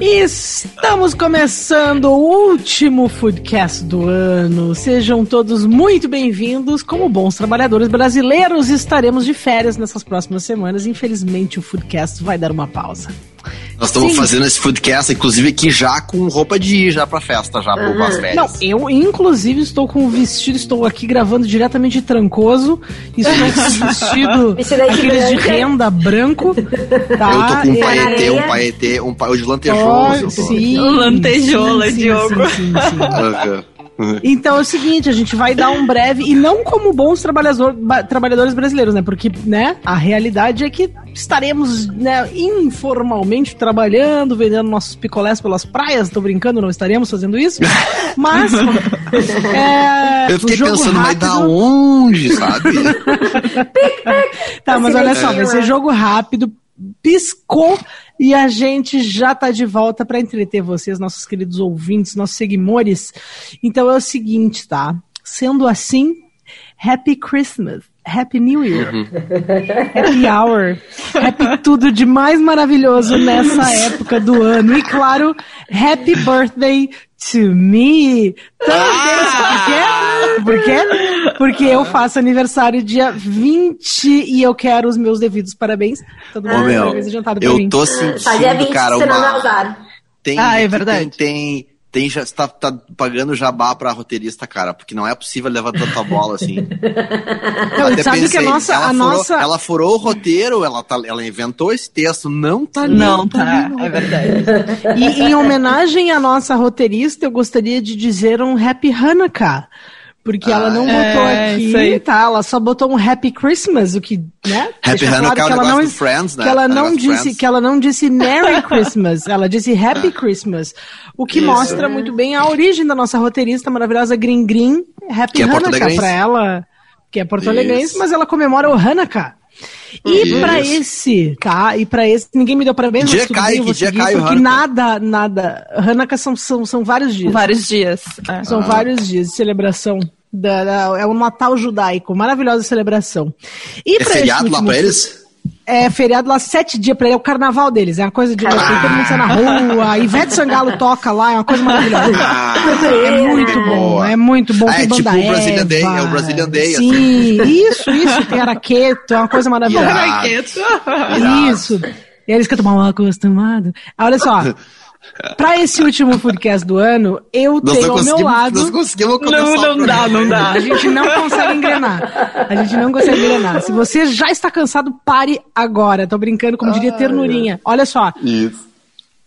Estamos começando o último Foodcast do ano. Sejam todos muito bem-vindos. Como bons trabalhadores brasileiros, estaremos de férias nessas próximas semanas. Infelizmente, o Foodcast vai dar uma pausa. Nós estamos Sim. fazendo esse podcast, inclusive, aqui já com roupa de ir já pra festa, já uhum. as férias. Não, eu, inclusive, estou com o vestido, estou aqui gravando diretamente de Trancoso. Estou com o vestido aqueles de renda branco. Tá? Eu tô com um paetê, um paetê, um paetê de lantejoso. Oh, sim, lantejola, sim, Diogo. Sim, sim, sim. Então é o seguinte, a gente vai dar um breve, e não como bons trabalhador, trabalhadores brasileiros, né? Porque, né, a realidade é que estaremos, né, informalmente trabalhando, vendendo nossos picolés pelas praias. Tô brincando, não estaremos fazendo isso. Mas. é, Eu fiquei pensando, rápido... mas da onde, sabe? tá, mas olha só, vai ser jogo rápido, piscou e a gente já está de volta para entreter vocês, nossos queridos ouvintes, nossos seguidores. Então é o seguinte, tá? Sendo assim, Happy Christmas. Happy New Year. Uhum. Happy Hour. Happy tudo de mais maravilhoso nessa época do ano. E claro, Happy Birthday to me. Ah! Por quê? Por quê? Porque eu faço aniversário dia 20 e eu quero os meus devidos parabéns. Todo mundo parabéns adiantado pra eu mim. tô sentindo, tá, dia 20, cara, uma... Tem, ah, é verdade. Tem, tem tem já está tá pagando jabá pra roteirista, cara, porque não é possível levar tanta bola assim. Não, Até sabe pensei, que a nossa, ela, a furou, nossa... ela furou o roteiro, ela, tá, ela inventou esse texto, não tá Não, tá, tá é verdade. E em homenagem à nossa roteirista, eu gostaria de dizer um Happy Hanukkah. Porque ah, ela não ah, botou é, aqui, tá? Ela só botou um Happy Christmas, o que, né? Happy Hanukkah claro que ela não, Friends, né? Que ela não disse, Friends. que ela não disse Merry Christmas, ela disse Happy Christmas. O que Isso. mostra muito bem a origem da nossa roteirista maravilhosa Green Green, Happy que é Hanukkah é pra ela, que é porto-alegrense, mas ela comemora o Hanukkah. E para esse, tá? E para esse, ninguém me deu parabéns, dia mas tudo cai, bem, eu vou dia seguir, cai porque nada, nada. Hanukkah são, são, são vários dias. Vários dias. É. São ah. vários dias de celebração. Da, da, é o Natal judaico, maravilhosa celebração. E é feriado lá pra eles? é feriado lá sete dias pra ele, é o carnaval deles, é uma coisa de louco, todo mundo sai na rua, Ivete Sangalo toca lá, é uma coisa maravilhosa. é muito bom, é muito bom. Ah, é tipo o Brazilian Day, é o Brazilian Day. Sim, assim. isso, isso, tem araqueto, é uma coisa maravilhosa. Araqueto. Isso. E eles cantam mal acostumado. Olha só, Pra esse último podcast do ano, eu nós tenho ao meu lado. Nós conseguimos não, não dá, não dá. A gente não consegue engrenar. A gente não consegue engrenar. Se você já está cansado, pare agora. Tô brincando, como diria Ternurinha. Olha só. Isso.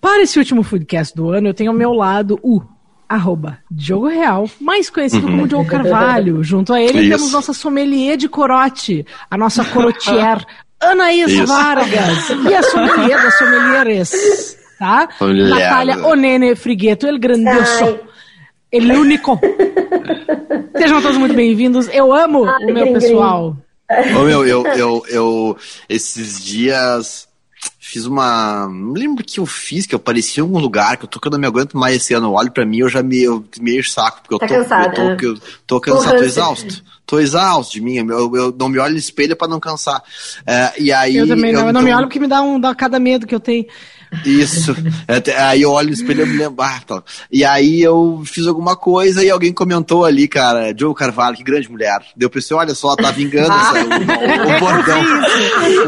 Para esse último podcast do ano, eu tenho ao meu lado o arroba Diogo Real, mais conhecido uhum. como Diogo Carvalho. Junto a ele Isso. temos nossa sommelier de corote, a nossa corotier, Anaís Isso. Vargas. E a sommelier das sommelieres tá? Olhada. Natália Onene Frigueto, el grandioso, el único. Sejam todos muito bem-vindos. Eu amo Ai, o meu gring, pessoal. Ô, meu, eu, eu, eu, esses dias fiz uma. Não lembro o que eu fiz, que eu apareci em algum lugar, que eu tô que eu não me aguento mais esse ano. Olho pra mim, eu já me eu meio saco, porque eu tá tô, cansado, eu tô, né? eu tô cansado, tô exausto. Tô exausto de mim, eu, eu não me olho no espelho pra não cansar. É, e aí, eu também não, eu, eu não me olho porque me dá um dá cada medo que eu tenho. Isso. aí eu olho no espelho e me lembro. Ah, tá. E aí eu fiz alguma coisa e alguém comentou ali, cara, Joe Carvalho, que grande mulher. Deu pra você, olha só, tá vingando essa, o, o, bordão.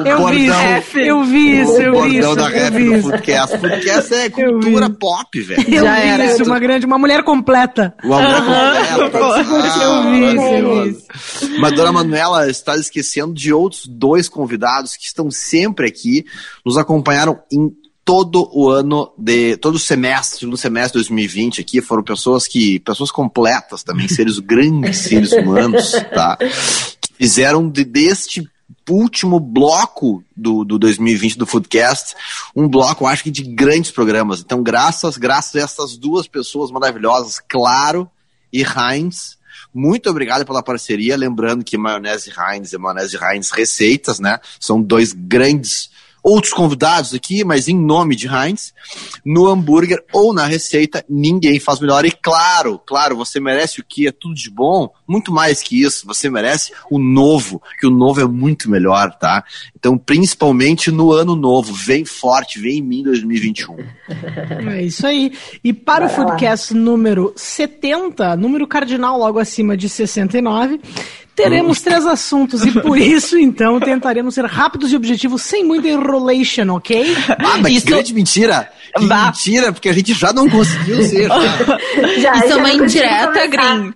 Eu o vi bordão, eu vi isso, eu vi isso. O bordão da rap do Foodcast. Foodcast é cultura pop, velho. Eu Já vi era. isso, uma grande, uma mulher completa. Uma mulher completa. Ah, eu vi isso, eu vi isso. Mas Dona Manuela está esquecendo de outros dois convidados que estão sempre aqui, nos acompanharam em todo o ano de todo o semestre, no semestre de 2020 aqui foram pessoas que pessoas completas também, seres grandes seres humanos, tá? Que fizeram de, deste último bloco do, do 2020 do Foodcast, um bloco, acho que de grandes programas. Então, graças, graças a essas duas pessoas maravilhosas, Claro e Heinz, muito obrigado pela parceria. Lembrando que maionese Heinz e maionese Heinz receitas, né? São dois grandes outros convidados aqui, mas em nome de Heinz, no hambúrguer ou na receita, ninguém faz melhor. E claro, claro, você merece o que é tudo de bom, muito mais que isso, você merece o novo, que o novo é muito melhor, tá? Então, principalmente no ano novo, vem forte, vem em mim 2021. É isso aí. E para Bora o Foodcast lá. número 70, número cardinal logo acima de 69, Teremos três assuntos e por isso, então, tentaremos ser rápidos e objetivos sem muita enrolation, ok? Ah, mas isso... que grande mentira! Que mentira, porque a gente já não conseguiu ser. já, isso é uma indireta, Green.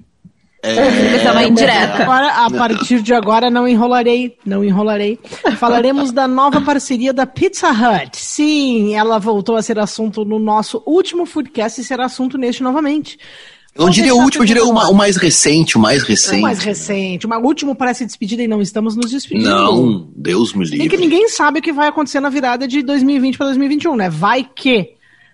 É, isso é uma indireta. Agora, a partir de agora, não enrolarei, não enrolarei. Falaremos da nova parceria da Pizza Hut. Sim, ela voltou a ser assunto no nosso último Foodcast e será assunto neste novamente. Eu não diria o último, eu diria o, o mais recente, o mais recente. O mais recente. O último parece despedida e não estamos nos despedindo. Não, Deus me livre. Nem que ninguém sabe o que vai acontecer na virada de 2020 para 2021, né? Vai que.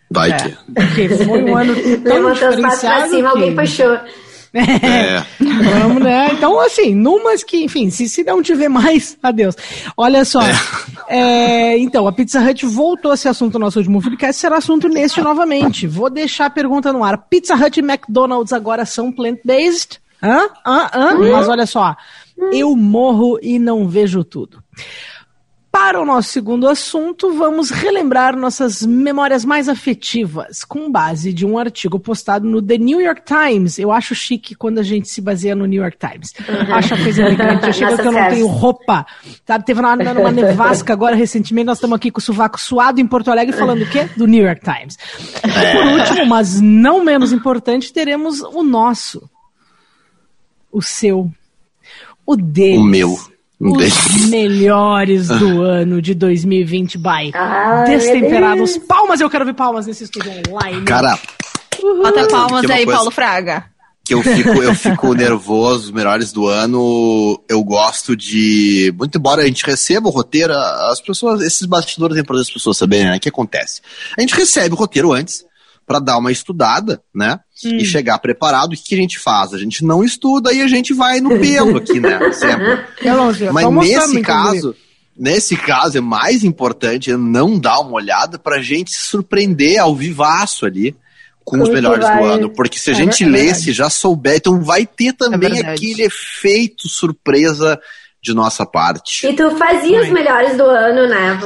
Vai é, que. Porque foi um ano tão Levantou diferenciado. Pra cima, que... alguém puxou. É. Vamos, né? Então, assim, numas que, enfim, se, se não tiver mais, adeus. Olha só. É. É, então, a Pizza Hut voltou a ser assunto no nosso último podcast, será assunto neste novamente. Vou deixar a pergunta no ar. Pizza Hut e McDonald's agora são plant-based? Hã? Hã? Hã? Hum? Mas olha só, eu morro e não vejo tudo. Para o nosso segundo assunto, vamos relembrar nossas memórias mais afetivas, com base de um artigo postado no The New York Times. Eu acho chique quando a gente se baseia no New York Times. Uhum. Acho a coisa elegante. Eu chego que eu não tenho roupa. Sabe? Teve uma, uma nevasca agora recentemente, nós estamos aqui com o sovaco suado em Porto Alegre falando o quê? Do New York Times. E por último, mas não menos importante, teremos o nosso. O seu. O dele. O meu os melhores do ano de 2020 by ah, Destemperados. Palmas, eu quero ver palmas nesse estúdio online. Cara, Uhul. bota palmas aí, Paulo Fraga. Que eu fico, eu fico nervoso, os melhores do ano. Eu gosto de. Muito embora a gente receba o roteiro, as pessoas, esses bastidores têm para as pessoas saberem, né? O que acontece? A gente recebe o roteiro antes, para dar uma estudada, né? Hum. E chegar preparado. O que, a gente faz? A gente não estuda e a gente vai no pelo aqui, né? Sempre. Mas nesse caso, nesse caso é mais importante não dar uma olhada para a gente se surpreender ao vivaço ali com os melhores vai... do ano. Porque se a é gente é lesse, já souber, então vai ter também é aquele efeito surpresa de nossa parte. E tu fazia os melhores do ano, né?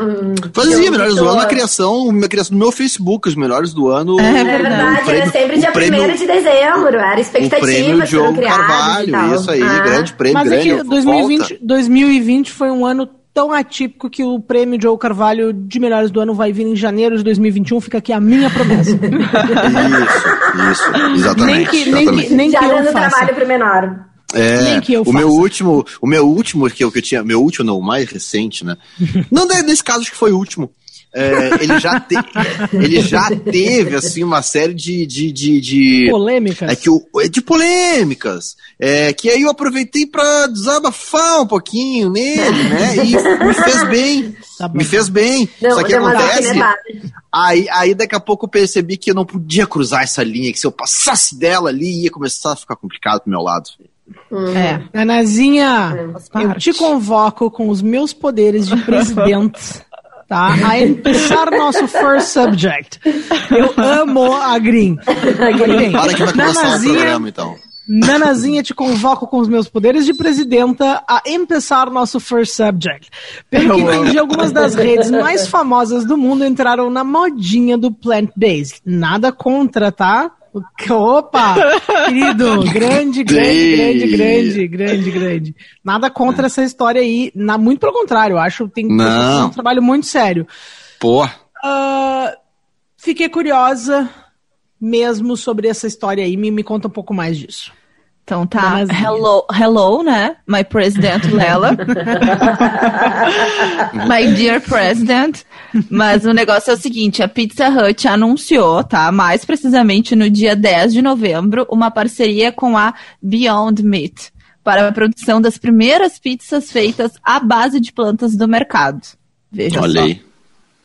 Fazia melhores do ano na criação, na criação do meu Facebook, os melhores do ano. É, é verdade, prêmio, era sempre dia 1 de dezembro, era expectativa. O prêmio Diogo Carvalho, isso aí, ah. grande prêmio, Mas grande. É que 2020, 2020 foi um ano tão atípico que o prêmio Joe Carvalho de melhores do ano vai vir em janeiro de 2021. Fica aqui a minha promessa. isso, isso, exatamente. Nem que, nem que, nem Já que dando trabalho pro menor. É, o meu último, o meu último que eu, que eu tinha, meu último não, o mais recente, né? não nesse caso acho que foi o último. É, ele, já te, ele já teve assim uma série de, de, de, de polêmicas? É que o, é de polêmicas. É que aí eu aproveitei para desabafar um pouquinho nele né? E me fez bem tá me fez bem. Não, só que acontece aí, aí daqui a pouco eu percebi que eu não podia cruzar essa linha que se eu passasse dela ali ia começar a ficar complicado pro meu lado Uhum. É. Anazinha, é. eu te convoco com os meus poderes de presidente. tá? A começar nosso first subject. Eu amo a Green. Bem, Para que vai começar Nanazinha, o programa, então. Nanazinha, te convoco com os meus poderes de presidenta a começar nosso first subject. Pelo que entendi, algumas das redes mais famosas do mundo entraram na modinha do plant-based. Nada contra, tá? Opa! Querido, grande, grande, grande, grande, grande, grande. Nada contra essa história aí. Na, muito pelo contrário, eu acho que tem um trabalho muito sério. Pô. Uh, fiquei curiosa mesmo sobre essa história aí. Me, me conta um pouco mais disso. Então tá, hello, hello, né? My President Lela. My dear President. Mas o negócio é o seguinte, a Pizza Hut anunciou, tá? Mais precisamente no dia 10 de novembro, uma parceria com a Beyond Meat para a produção das primeiras pizzas feitas à base de plantas do mercado. Veja Olha só. aí.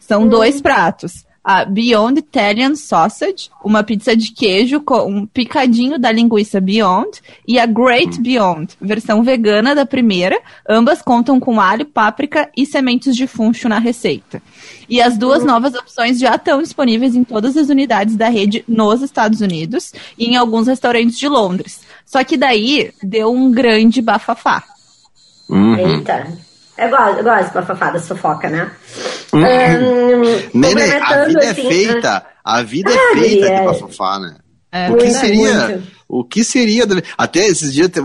São dois pratos a Beyond Italian Sausage, uma pizza de queijo com um picadinho da linguiça Beyond, e a Great hum. Beyond, versão vegana da primeira. Ambas contam com alho, páprica e sementes de funcho na receita. E as duas uhum. novas opções já estão disponíveis em todas as unidades da rede nos Estados Unidos e em alguns restaurantes de Londres. Só que daí deu um grande bafafá. Uhum. Eita. Eu gosto, eu gosto da fofoca, né? Uhum. Um, Nenê, a vida é assim, é feita, a vida é ah, feita é. de bafafá, né? É, o que seria? Muito. O que seria? Até esses dias eu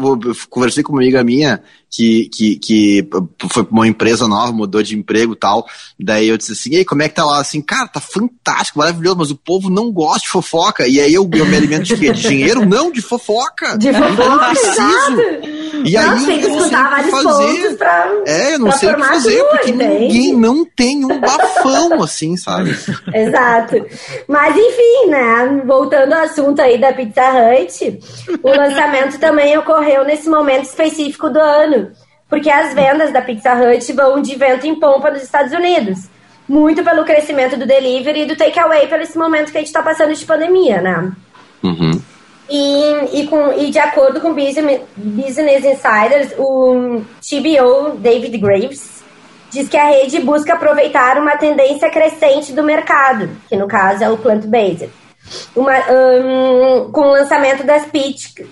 conversei com uma amiga minha que, que, que foi pra uma empresa nova, mudou de emprego e tal. Daí eu disse assim, e aí, como é que tá lá? Assim, cara, tá fantástico, maravilhoso, mas o povo não gosta de fofoca. E aí eu, eu me alimento de quê? De dinheiro? Não, de fofoca. De fofoca, eu não preciso. E aí eu, eu não sei o que fazer. Pra, é, eu não sei o que fazer, porque ninguém não tem um bafão assim, sabe? Exato. Mas enfim, né? Voltando ao assunto aí da Pizza Hut, o lançamento também ocorreu nesse momento específico do ano, porque as vendas da Pizza Hut vão de vento em pompa nos Estados Unidos. Muito pelo crescimento do delivery e do takeaway pelo esse momento que a gente está passando de pandemia, né? Uhum. E, e, com, e de acordo com Business, Business Insiders, o TBO David Graves diz que a rede busca aproveitar uma tendência crescente do mercado, que no caso é o plant-based. Um, com o lançamento das,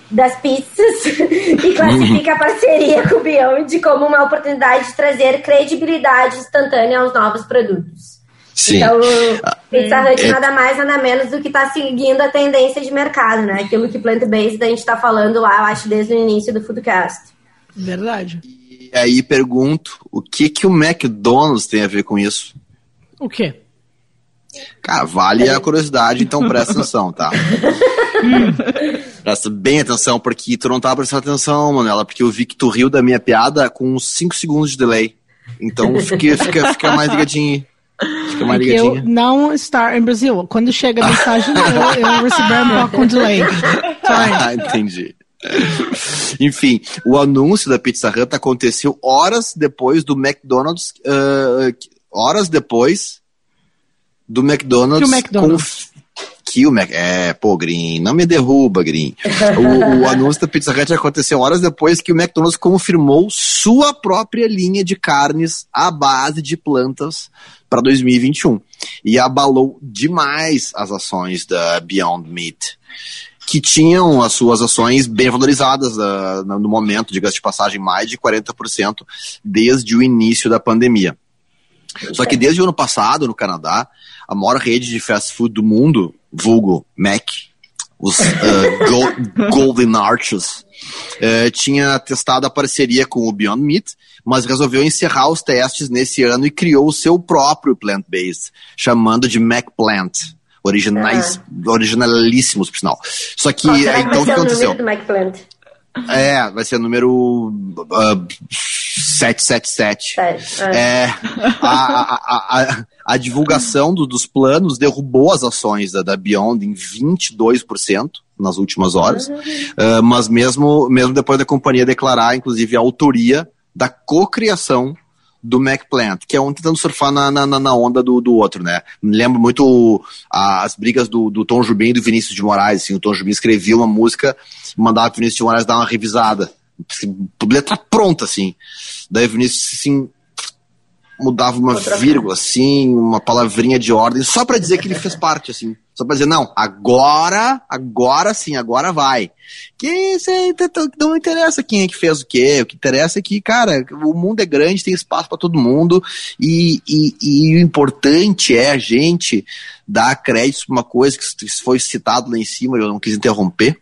das pizzas e classifica a parceria com o Beyond como uma oportunidade de trazer credibilidade instantânea aos novos produtos. Sim. Então, Pizza Hut é... nada mais, nada menos do que está seguindo a tendência de mercado, né? Aquilo que plant-based a gente está falando lá, eu acho, desde o início do Foodcast. Verdade. E aí pergunto, o que que o McDonald's tem a ver com isso? O quê? Cara, vale a curiosidade, então presta atenção, tá? presta bem atenção, porque tu não tá prestando atenção, Manela, porque eu vi que tu riu da minha piada com 5 segundos de delay. Então fica, fica, fica mais ligadinho. Fica mais. Eu não estar em Brasil. Quando chega a mensagem, eu, eu um pouco com delay. Ah, entendi. Enfim, o anúncio da Pizza Hut aconteceu horas depois do McDonald's, uh, horas depois do McDonald's, McDonald's. O Mac, é, pô, Green, não me derruba, Green. O, o anúncio da Pizza Hut aconteceu horas depois que o McDonald's confirmou sua própria linha de carnes à base de plantas para 2021 e abalou demais as ações da Beyond Meat que tinham as suas ações bem valorizadas uh, no momento, diga-se de passagem, mais de 40% desde o início da pandemia. Só que desde o ano passado, no Canadá, a maior rede de fast food do mundo, vulgo Mac, os uh, Golden Arches, uh, tinha testado a parceria com o Beyond Meat, mas resolveu encerrar os testes nesse ano e criou o seu próprio plant-based, chamando de Mac Plant. Originais, ah. originalíssimos, por sinal. Só que, Qual então, o que aconteceu? Do Mac Plant? É, vai ser o número uh, 777. É. é, a, a, a, a divulgação do, dos planos derrubou as ações da, da Beyond em 22% nas últimas horas, uh, mas mesmo, mesmo depois da companhia declarar, inclusive, a autoria da cocriação do MacPlant, que é um tentando surfar na, na, na onda do, do outro, né? Me lembro muito as brigas do, do Tom Jubim e do Vinícius de Moraes, assim, o Tom Jubim escrevia uma música e mandava o Vinícius de Moraes dar uma revisada, assim, letra pronta, assim. Daí o Vinícius, assim, mudava uma Outra vírgula, assim, uma palavrinha de ordem, só para dizer que ele fez parte, assim. Só pra dizer, não, agora, agora sim, agora vai. Que cê, não interessa quem é que fez o quê, o que interessa é que, cara, o mundo é grande, tem espaço para todo mundo, e, e, e, o importante é a gente dar crédito pra uma coisa que foi citado lá em cima, eu não quis interromper.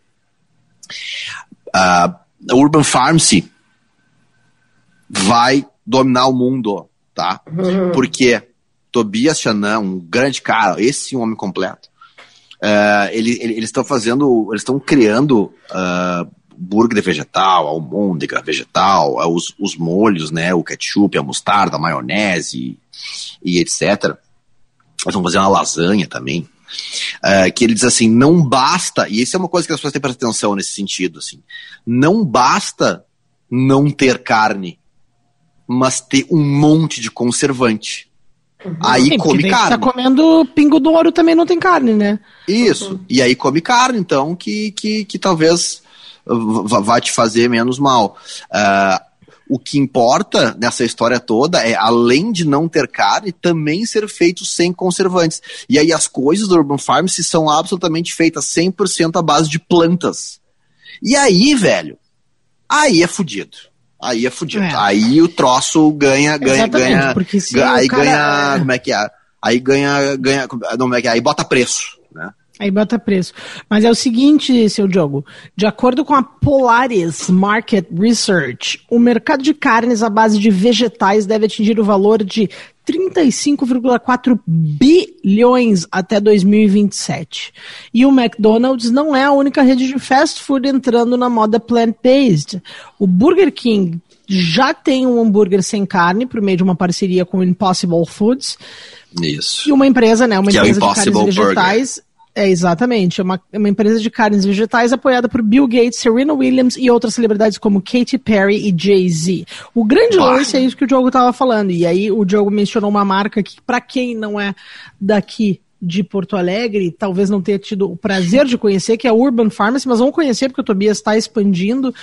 Uh, a Urban Pharmacy vai dominar o mundo, tá? Porque Tobias Chanan, um grande cara, esse um homem completo, Uh, ele, ele, eles estão fazendo, eles estão criando uh, burger vegetal, almôndega vegetal, uh, os, os molhos, né, o ketchup, a mostarda, a maionese e, e etc. Eles vão fazer uma lasanha também. Uh, que ele diz assim, não basta, e isso é uma coisa que as pessoas têm que prestar atenção nesse sentido, assim, não basta não ter carne, mas ter um monte de conservante. Aí Sim, come daí carne. Tá comendo pingo do ouro também não tem carne, né? Isso. E aí come carne, então, que, que, que talvez vá vá te fazer menos mal. Ah, o que importa nessa história toda é, além de não ter carne, também ser feito sem conservantes. E aí as coisas do Urban Farms são absolutamente feitas 100% à base de plantas. E aí, velho, aí é fudido. Aí é fudido. É. Aí o troço ganha, ganha, Exatamente, ganha. porque se aí cara- ganha. Como é que é? Aí ganha, ganha. Não, como é que é? Aí bota preço, né? Aí bota preço. Mas é o seguinte, seu Diogo. De acordo com a Polaris Market Research, o mercado de carnes à base de vegetais deve atingir o valor de 35,4 bilhões até 2027. E o McDonald's não é a única rede de fast food entrando na moda plant-based. O Burger King já tem um hambúrguer sem carne por meio de uma parceria com o Impossible Foods. Isso. E uma empresa, né? Uma Que é empresa de Impossible carnes vegetais. É, exatamente. É uma, é uma empresa de carnes vegetais apoiada por Bill Gates, Serena Williams e outras celebridades como Katy Perry e Jay-Z. O grande lance é isso que o Diogo estava falando. E aí o Diogo mencionou uma marca que, para quem não é daqui de Porto Alegre, talvez não tenha tido o prazer de conhecer, que é a Urban Pharmacy, mas vamos conhecer porque o Tobias está expandindo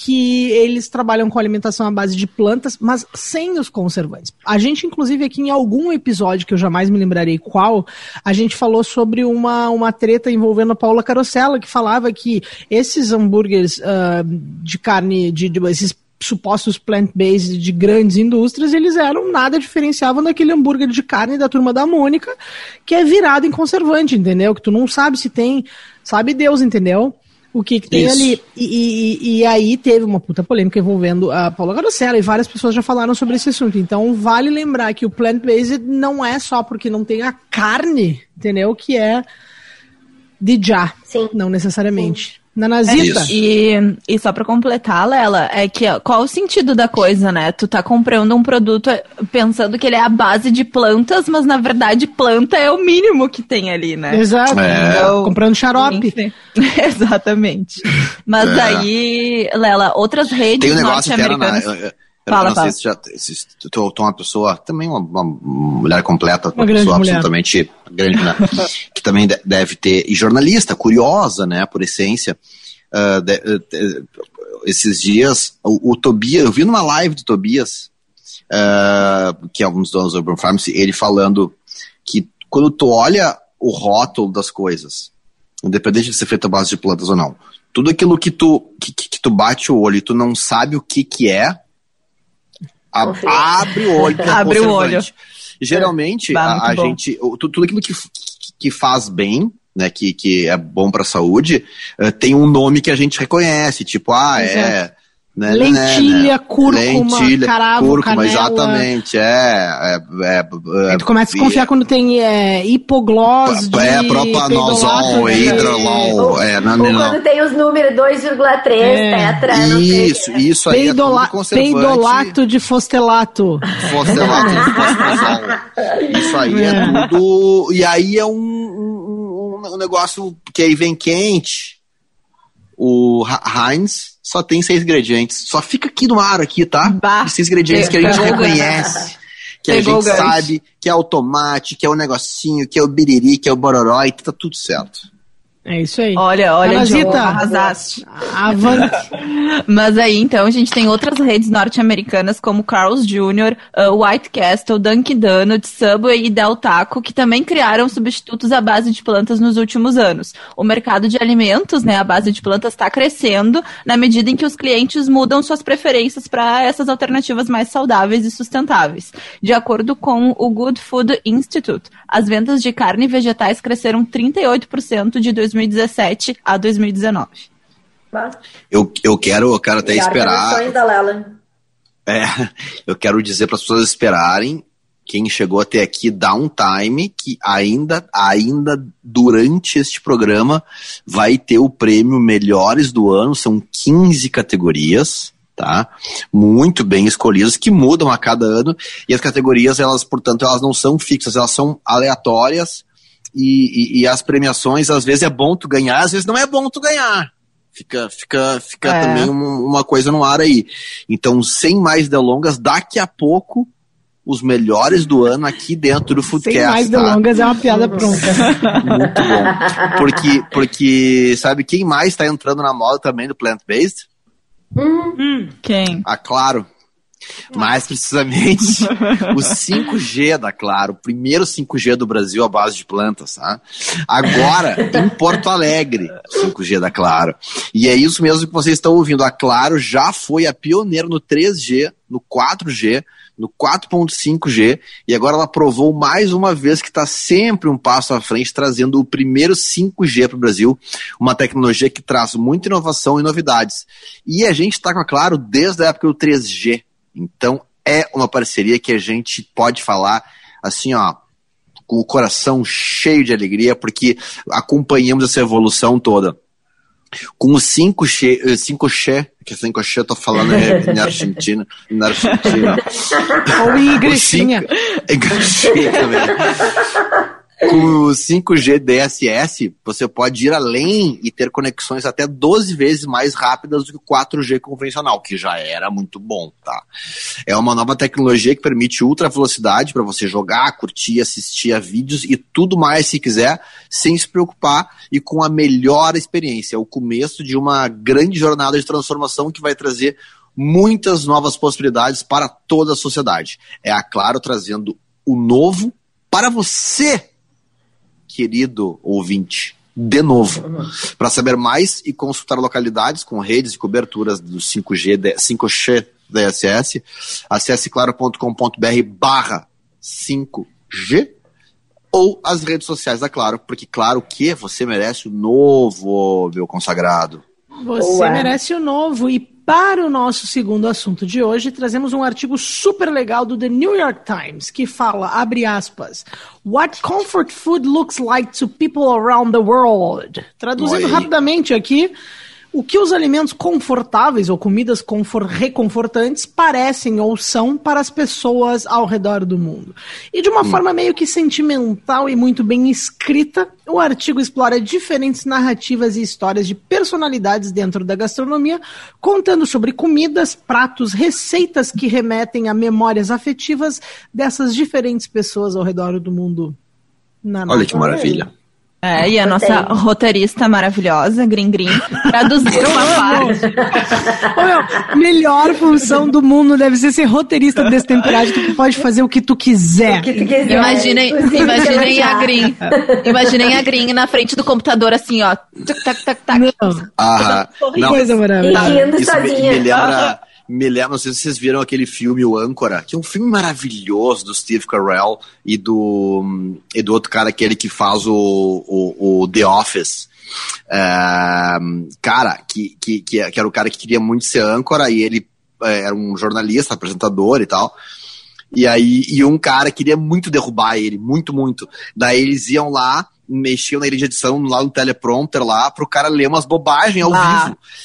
que eles trabalham com alimentação à base de plantas, mas sem os conservantes. A gente, inclusive, aqui em algum episódio, que eu jamais me lembrarei qual, a gente falou sobre uma, uma treta envolvendo a Paula Carosella, que falava que esses hambúrgueres ah, de carne, de, de- esses supostos plant-based de grandes indústrias, eles eram nada diferenciavam daquele hambúrguer de carne da turma da Mônica, que é virado em conservante, entendeu? Que tu não sabe se tem, sabe Deus, entendeu? O que, que tem Isso. ali. E, e- e aí teve uma puta polêmica envolvendo a Paula Carosella e várias pessoas já falaram sobre esse assunto. Então vale lembrar que o plant-based não é só porque não tem a carne, entendeu? Que é de já. Sim. Não necessariamente. Nanazita. Isso. E, e só pra completar, Lela, é que ó, qual o sentido da coisa, né? Tu tá comprando um produto pensando que ele é a base de plantas, mas na verdade planta é o mínimo que tem ali, né? Exato. É. Então, Comprando xarope. Enfim. Exatamente. Mas É. aí, Lela, outras redes um norte-americanas. Eu, Fala, não fala. sei se já. Se, tu, tu, é uma pessoa, também uma, uma mulher completa, uma, Uma pessoa mulher. absolutamente grande, né? que também de- deve ter. E jornalista, curiosa, né, por essência. Ah, de- eh, eh, esses dias, o, o Tobias, eu vi numa live do Tobias, ah, que é um dos donos do Urban Farms, ele falando que quando tu olha o rótulo das coisas, independente de ser feito à base de plantas ou não, tudo aquilo que tu, que- que tu bate o olho e tu não sabe o que que é, a- abre o olho. é Abre o conservante. Geralmente, Bah, a, a gente, tudo aquilo que, que faz bem, né, que, que é bom pra saúde, eh, tem um nome que a gente reconhece, tipo, ah, é... né, né, Lentilha, né, cúrcuma, caravo, cúrcuma, canela. exatamente, é, é, é, é, tu começa a vi- desconfiar quando tem é, hipoglose de é propanosol, peidolato, né? hidrolol, é, não, Ou não, não. quando tem os números 2,3 É. tetra. não sei o Isso, isso aí Peidola- é tudo conservante. peidolato de fostelato. Fosfelato de fosfosol. Isso aí é. É. tudo. E aí é um, um, um- negócio que aí vem quente. O Heinz só tem seis ingredientes. Só fica aqui no ar, aqui, tá? Bah. Esses ingredientes que a gente o gancho. reconhece. Que a gente sabe que é o tomate, que é o negocinho, que é o biriri, que é o bororó, e tá tudo certo. É isso aí. Olha, olha, Parasita. Diogo, arrasaste. Avante. Mas aí, então, a gente tem outras redes norte-americanas como Carl's Jr., uh, White Castle, Dunkin' Donuts, Subway e Del Taco, que também criaram substitutos à base de plantas nos últimos anos. O mercado de alimentos, né, à base de plantas está crescendo na medida em que os clientes mudam suas preferências para essas alternativas mais saudáveis e sustentáveis. De acordo com o Good Food Institute, as vendas de carne e vegetais cresceram 38% de 2017 a 2019. Bah, Eu, eu quero, eu quero até esperar. ações da Lela. É, eu quero dizer para as pessoas esperarem. Quem chegou até aqui dá um time que ainda, ainda durante este programa vai ter o prêmio Melhores do Ano. São 15 categorias, tá? Muito bem escolhidas que mudam a cada ano e as categorias elas, portanto, elas não são fixas, elas são aleatórias e, e- e as premiações às vezes é bom tu ganhar, às vezes não é bom tu ganhar. Fica, fica, fica É. também um- uma coisa no ar aí. Então, sem mais delongas, daqui a pouco os melhores do ano aqui dentro do Foodcast. Sem mais tá? delongas, é uma piada pronta. Muito bom. Porque, porque sabe quem mais está entrando na moda também do plant-based? Quem? A Claro. Mais precisamente, o 5G da Claro, o primeiro 5G do Brasil à base de plantas, tá? Agora, em Porto Alegre, o 5G da Claro. E é isso mesmo que vocês estão ouvindo. A Claro já foi a pioneira no 3G, no 4G, no 4.5G, e agora ela provou mais uma vez que está sempre um passo à frente, trazendo o primeiro 5G para o Brasil, uma tecnologia que traz muita inovação e novidades. E a gente está com a Claro desde a época do 3G. Então é uma parceria que a gente pode falar assim, ó, com o coração cheio de alegria, porque acompanhamos essa evolução toda. Com o 5G, 5G que 5G eu tô falando é na Argentina, na Argentina. Ou em. Igreja também. Com o 5G DSS, você pode ir além e ter conexões até 12 vezes mais rápidas do que o 4G convencional, que já era muito bom, tá? É uma nova tecnologia que permite ultra velocidade para você jogar, curtir, assistir a vídeos e tudo mais se quiser, sem se preocupar e com a melhor experiência. É o começo de uma grande jornada de transformação que vai trazer muitas novas possibilidades para toda a sociedade. É a Claro trazendo o novo para você querido ouvinte, de novo. Para saber mais e consultar localidades com redes e coberturas do 5G, 5G DSS, acesse claro.com.br barra 5G ou as redes sociais da Claro, porque claro que você merece o novo, meu consagrado. Você Ué. merece o novo e para o nosso segundo assunto de hoje, trazemos um artigo super legal do The New York Times que fala, abre aspas, What comfort food looks like to people around the world. Traduzindo Oi. rapidamente aqui, o que os alimentos confortáveis ou comidas reconfortantes parecem ou são para as pessoas ao redor do mundo. E de uma hum. forma meio que sentimental e muito bem escrita, o artigo explora diferentes narrativas e histórias de personalidades dentro da gastronomia, contando sobre comidas, pratos, receitas que remetem a memórias afetivas dessas diferentes pessoas ao redor do mundo. Olha que maravilha. É, e a nossa roteirista maravilhosa, Green Green, traduziu uma parte. Ô, melhor função do mundo deve ser ser roteirista destemperado, que tu pode fazer o que tu quiser. O que tu quiser. Imaginem, imaginem a Green. Imaginem a Green na frente do computador, assim, ó. Tac, tac, tac, tac. Não. Ah, não. Coisa maravilhosa. Isso me, me lembra me lembra, não sei se vocês viram aquele filme O Âncora, que é um filme maravilhoso do Steve Carell e do, e do outro cara, aquele que faz o, o, o The Office. É, cara, que, que, que era o cara que queria muito ser âncora e ele é, era um jornalista, apresentador e tal. E aí, e um cara queria muito derrubar ele, muito, muito. Daí eles iam lá mexiam na ilha de edição lá no teleprompter lá pro cara ler umas bobagens ao ah.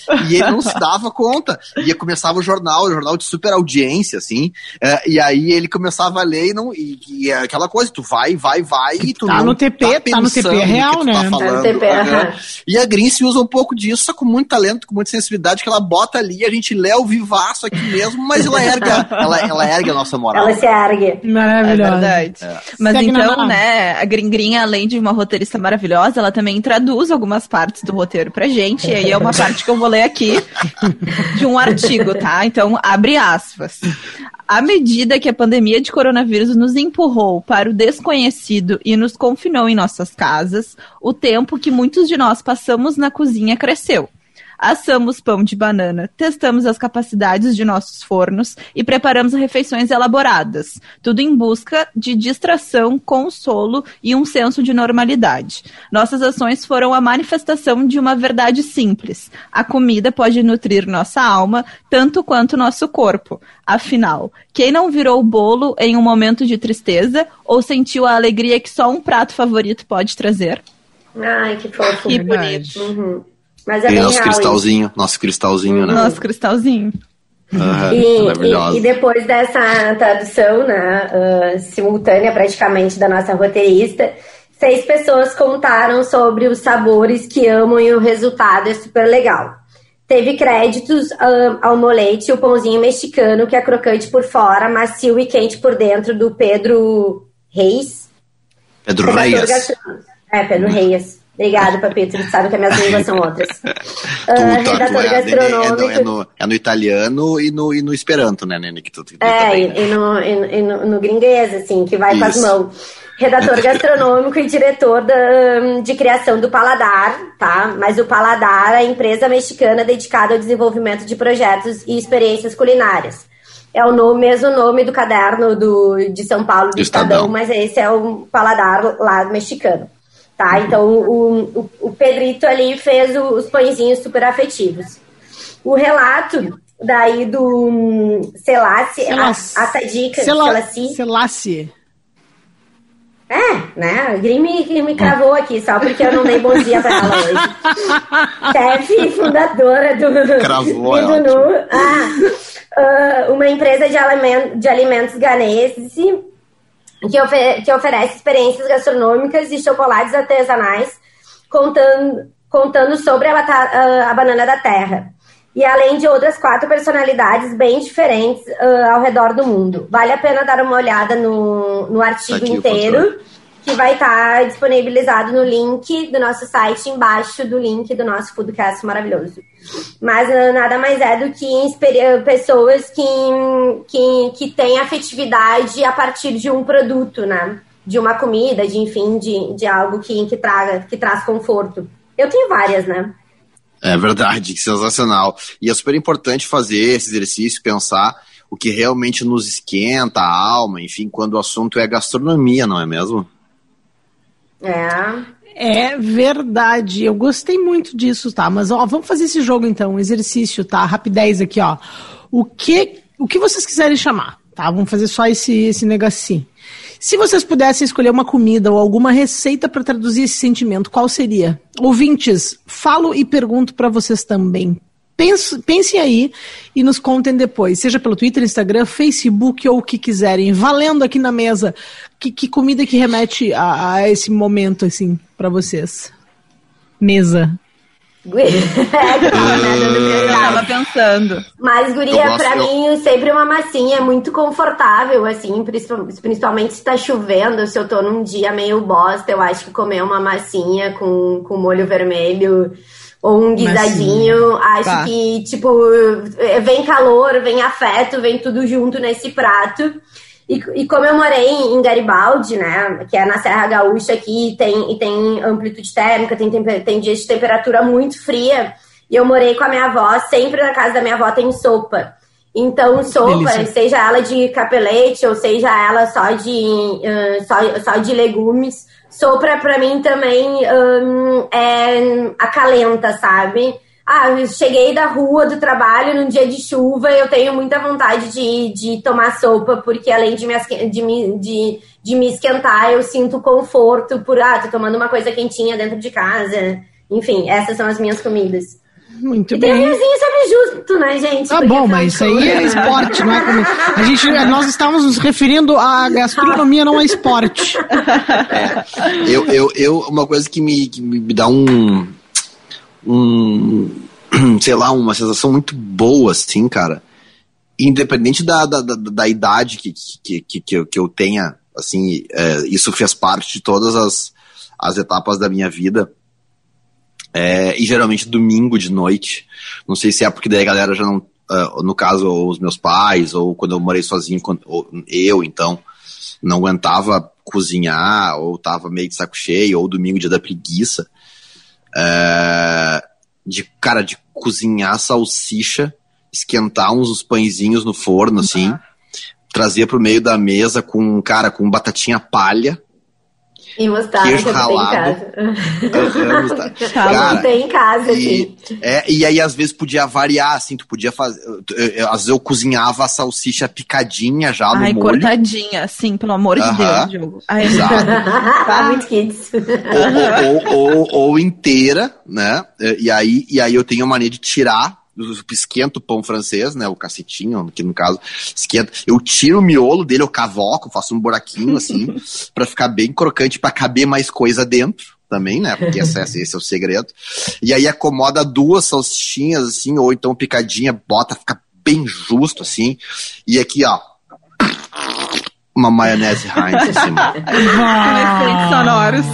vivo. E ele não se dava conta. E começava o jornal, o jornal de super audiência, assim. É, e aí ele começava a ler e não. E, e é aquela coisa, tu vai, vai, vai e tu tá não. No TP, tá, tá no TP é real, né? Tá falando, tá no TP, né? E a Green se usa um pouco disso, só com muito talento, com muita sensibilidade, que ela bota ali, a gente lê o vivaço aqui mesmo, mas ela ergue, ela, ela ergue a nossa moral. Ela se ergue. Maravilhosa. É verdade. É. Mas Segue então, né, a Green, além de uma roteirista roteirista maravilhosa, ela também traduz algumas partes do roteiro pra gente, e aí é uma parte que eu vou ler aqui de um artigo, tá? Então, abre aspas. À medida que a pandemia de coronavírus nos empurrou para o desconhecido e nos confinou em nossas casas, o tempo que muitos de nós passamos na cozinha cresceu assamos pão de banana, testamos as capacidades de nossos fornos e preparamos refeições elaboradas, tudo em busca de distração, consolo e um senso de normalidade. Nossas ações foram a manifestação de uma verdade simples: a comida pode nutrir nossa alma tanto quanto nosso corpo. Afinal, quem não virou o bolo em um momento de tristeza ou sentiu a alegria que só um prato favorito pode trazer? Ai, que fofo. Que bonito. Uhum. Mas é e nosso cristalzinho, isso. nosso cristalzinho, né? Nosso cristalzinho. Uhum, e, e, e, depois dessa tradução né, uh, simultânea praticamente da nossa roteirista, seis pessoas contaram sobre os sabores que amam e o resultado é super legal. teve créditos um, ao molete, o pãozinho mexicano, que é crocante por fora, macio e quente por dentro, do Pedro Reis. Pedro Reis. É, Pedro Reis. Obrigada, Papito. Você sabe que as minhas línguas são outras. Uh, tu, redator é, gastronômico. É no, é, no, é no, italiano e no, e no esperanto, né, Nene? Que tu, tu é, também, né? e, no, e, no, no gringuês, assim, que vai Isso. com as mãos redator gastronômico e diretor da, de criação do Paladar, tá? Mas o Paladar é a empresa mexicana dedicada ao desenvolvimento de projetos e experiências culinárias. É o nome, mesmo nome do caderno do, de São Paulo do Estadão, Estadão, mas esse é o Paladar lá mexicano. Tá? Então o, o, o Pedrito ali fez os pãezinhos super afetivos. O relato daí do Selassie, Selassie. a, a Tadica, Selassie. Selassie. É, né? A Gri me, me cravou aqui, só porque eu não dei bom dia pra ela hoje. Chefe fundadora do, Cravou, do Nu. Ah, uh, uma empresa de, aliment, de alimentos ganeses que, ofe que oferece experiências gastronômicas e chocolates artesanais, contando, contando sobre a, a, a banana da terra. E além de outras quatro personalidades bem diferentes uh, ao redor do mundo. Vale a pena dar uma olhada no, no artigo tá inteiro, que vai estar tá disponibilizado no link do nosso site, embaixo do link do nosso podcast maravilhoso. Mas nada mais é do que pessoas que, que, que têm afetividade a partir de um produto, né? De uma comida, de enfim, de, de algo que, que, traga, que traz conforto. Eu tenho várias, né? É verdade, sensacional. E é super importante fazer esse exercício, pensar o que realmente nos esquenta a alma, enfim, quando o assunto é gastronomia, não é mesmo? É. É verdade, eu gostei muito disso, tá? Mas ó, vamos fazer esse jogo então, um exercício, tá? Rapidez aqui, ó. O que, o que vocês quiserem chamar, tá? Vamos fazer só esse, esse negocinho. Se vocês pudessem escolher uma comida ou alguma receita para traduzir esse sentimento, qual seria? Ouvintes, falo e pergunto para vocês também. Pense, pensem aí e nos contem depois, seja pelo Twitter, Instagram, Facebook ou o que quiserem. Valendo aqui na mesa, que, que comida que remete a, a esse momento, assim, para vocês? Mesa. é, eu tava pensando. Mas, guria, pra eu... mim, sempre uma massinha é muito confortável, assim, principalmente se tá chovendo, se eu tô num dia meio bosta, eu acho que comer uma massinha com, com molho vermelho ou um guisadinho, acho tá. que, tipo, vem calor, vem afeto, vem tudo junto nesse prato. E, e, como eu morei em Garibaldi, né, que é na Serra Gaúcha aqui, tem, e tem amplitude térmica, tem, tem dias de temperatura muito fria, e eu morei com a minha avó, sempre na casa da minha avó tem sopa. Então, sopa, seja ela de capelete ou seja ela só de, uh, só, só de legumes, sopa pra mim também um, é acalenta, sabe? Ah, eu cheguei da rua do trabalho num dia de chuva, eu tenho muita vontade de, de tomar sopa, porque além de me, de, de, de me esquentar, eu sinto conforto por, ah, tô tomando uma coisa quentinha dentro de casa. Enfim, essas são as minhas comidas. Muito e bem. Tem um sobre justo, né, gente? Tá bom, mas isso aí é esporte, não é como... A gente, nós estávamos nos referindo à gastronomia, não a esporte. É, eu, eu, eu, uma coisa que me, que me dá um um, sei lá, uma sensação muito boa, assim, cara. Independente da, da, da, da idade que, que, que, que, eu, que eu tenha, assim, é, isso fez parte de todas as, as etapas da minha vida. É, e geralmente domingo de noite. Não sei se é porque daí a galera já não. Uh, no caso, os meus pais, ou quando eu morei sozinho, quando, eu, então, não aguentava cozinhar, ou tava meio de saco cheio, ou domingo dia da preguiça. É, de, cara, de cozinhar salsicha, esquentar uns os pãezinhos no forno, assim, uhum. trazer pro meio da mesa com, cara, com batatinha palha. E mostarda queijo ralado. Uhum, cara, tem em casa, e, é, e aí, às vezes, podia variar, assim, tu podia fazer. Às vezes eu cozinhava a salsicha picadinha já no Ai, molho. cortadinha, assim, pelo amor de Deus, Diogo. Ai, Exato. tá muito kids. Ou, ou, ou, ou, inteira, né? E aí, e aí eu tenho a mania de tirar esquento o pão francês, né? O cacetinho, que no caso, esquenta. Eu tiro o miolo dele, eu cavoco, faço um buraquinho assim, para ficar bem crocante, para caber mais coisa dentro. também, né? Porque esse, esse é o segredo. E aí acomoda duas salsichinhas, assim, ou então picadinha, bota, fica bem justo, assim. E aqui, ó, uma maionese Heinz em cima. Efeitos sonoros.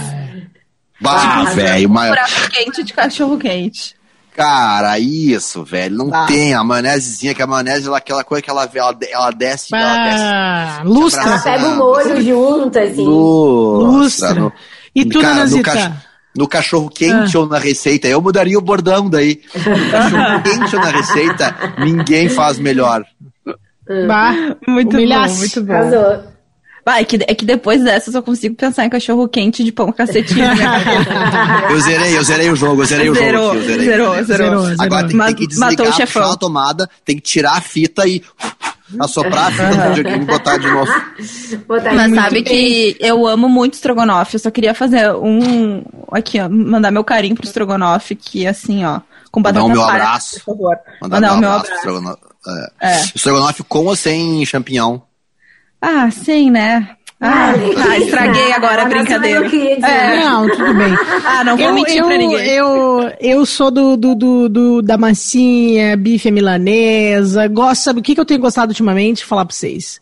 Bah, velho, uma... Quente de cachorro quente. Cara, isso, velho. Não Tá. tem a maionesezinha, que a maionese ela, aquela coisa que ela, ela, ela desce. ela desce Ah, lustra. Ela pega o molho junto, assim. Lustra. Lustra. E tu, cara, no, cach- no cachorro quente Ah. ou na receita, eu mudaria o bordão daí. No cachorro quente ou na receita, ninguém faz melhor. Bah, Muito Humilhasse. bom, muito bom. Arrasou. Vai, é que, é que depois dessa eu só consigo pensar em cachorro quente de pão cacetinho. na minha cabeça. Eu zerei, eu zerei o jogo, eu zerei o jogo. Zerou, aqui, eu zerei. zerou, zerou. Zerou, Agora tem, tem que desligar, puxar a tomada, tem que tirar a fita e assoprar a fita e botar de novo. Botar Mas sabe bem. que eu amo muito estrogonofe. Eu só queria fazer um. Aqui, ó. Mandar meu carinho pro estrogonofe, que assim, ó. Com Mandar batata o meu palha, abraço. Por favor. Mandar Mandar um o meu abraço, abraço. estrogonofe. É. É. Estrogonofe com ou sem champignon? Ah, sim, né? Ah, ah, estraguei agora a brincadeira. É. Não, tudo bem. Ah, não vou eu, mentir eu, pra ninguém. Eu, eu sou do, do, do, do- da massinha, bife à milanesa. Gosto, sabe o que, que eu tenho gostado ultimamente? Falar pra vocês.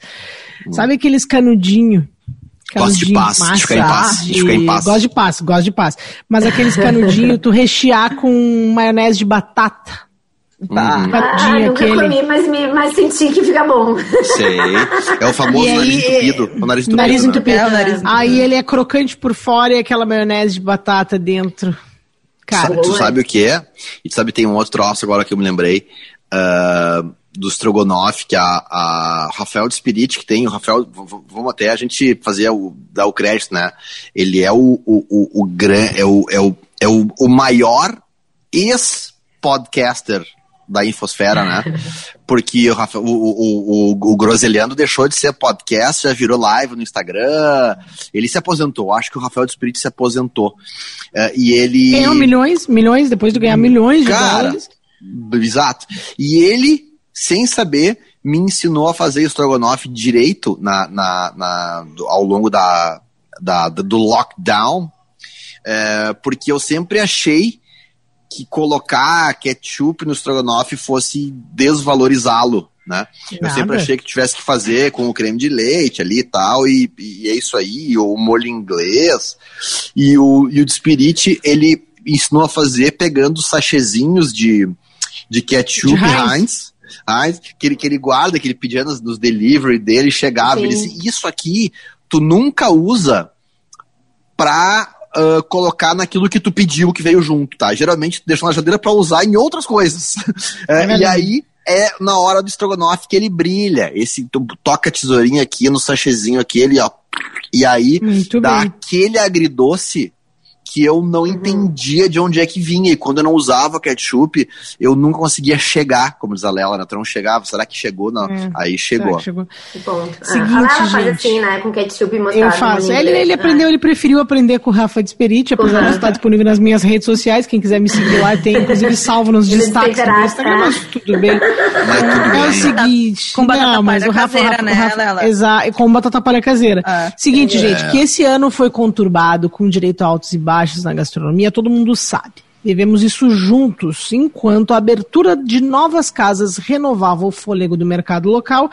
Sabe aqueles canudinho? Gosto de paz, de ficar em paz, de ficar em paz. Gosto de paz, gosto de paz. Mas aqueles canudinho, tu rechear com maionese de batata. Uhum. Ah, Canudinho nunca aquele. comi, mas, me, mas senti que fica bom. Sei. É o famoso aí, nariz entupido. O nariz entupido. Nariz né? entupido. É, o nariz entupido. Aí ele é crocante por fora e aquela maionese de batata dentro. Cara, Sa- tu sabe o que é? E tu sabe, tem um outro troço agora que eu me lembrei. ah, do Strogonoff, que a, a Rafael de Spirit, que tem, o Rafael, vamos até a gente fazer o, dar o crédito, né? Ele é o, o, o, o gran, é o, é o, é o, o maior ex-podcaster da Infosfera, né? Porque o, Rafa- o, o, o, o Groselhando deixou de ser podcast, já virou live no Instagram. Ele se aposentou. Acho que o Rafael de Spirit se aposentou. Eh, e ele. ganhou milhões, milhões, depois de ganhar milhões de Cara, dólares. Exato. E ele, sem saber, me ensinou a fazer estrogonofe direito na, na, na- do- ao longo da, da- do lockdown, é, porque eu sempre achei que colocar ketchup no estrogonofe fosse desvalorizá-lo, né? Eu Nada. sempre achei que tivesse que fazer com o creme de leite ali e tal, e, e é isso aí, ou o molho inglês. E o, e o de Spirit, ele ensinou a fazer pegando sachezinhos de, de ketchup De Heinz. Heinz. Heinz, que ele, que ele guarda, que ele pedia nos, nos delivery dele, chegava, Sim. ele disse, isso aqui tu nunca usa pra ah, colocar naquilo que tu pediu que veio junto, tá? Geralmente tu deixa na geladeira pra usar em outras coisas. É, verdade. e aí é na hora do estrogonofe que ele brilha. Esse tu toca a tesourinha aqui no sachezinho aquele, ó. E aí Muito dá bem. aquele agridoce que eu não entendia de onde é que vinha. E quando eu não usava ketchup, eu nunca conseguia chegar, como diz a Lela, né? Tu não chegava, será que chegou? Não. É. Aí Será chegou. que chegou? Bom, Seguinte, a Lara faz gente. assim, né? Com ketchup e mostarda. Eu faço. Ele, ele aprendeu, ele preferiu aprender com o Rafa de Spirit, apesar de não estar disponível nas minhas redes sociais. Quem quiser me seguir lá, tem inclusive salvo nos Ele destaques do Instagram, tá? mas tudo bem. Mas tudo É o seguinte. Com batata não, mas o Rafa, caseira, Rafa, né, o Rafa- Lela? Exato, com batata palha caseira. Ah. Seguinte, É. gente, que esse ano foi conturbado, com direito a altos e baixos na gastronomia, todo mundo sabe. Vivemos isso juntos, enquanto a abertura de novas casas renovava o fôlego do mercado local,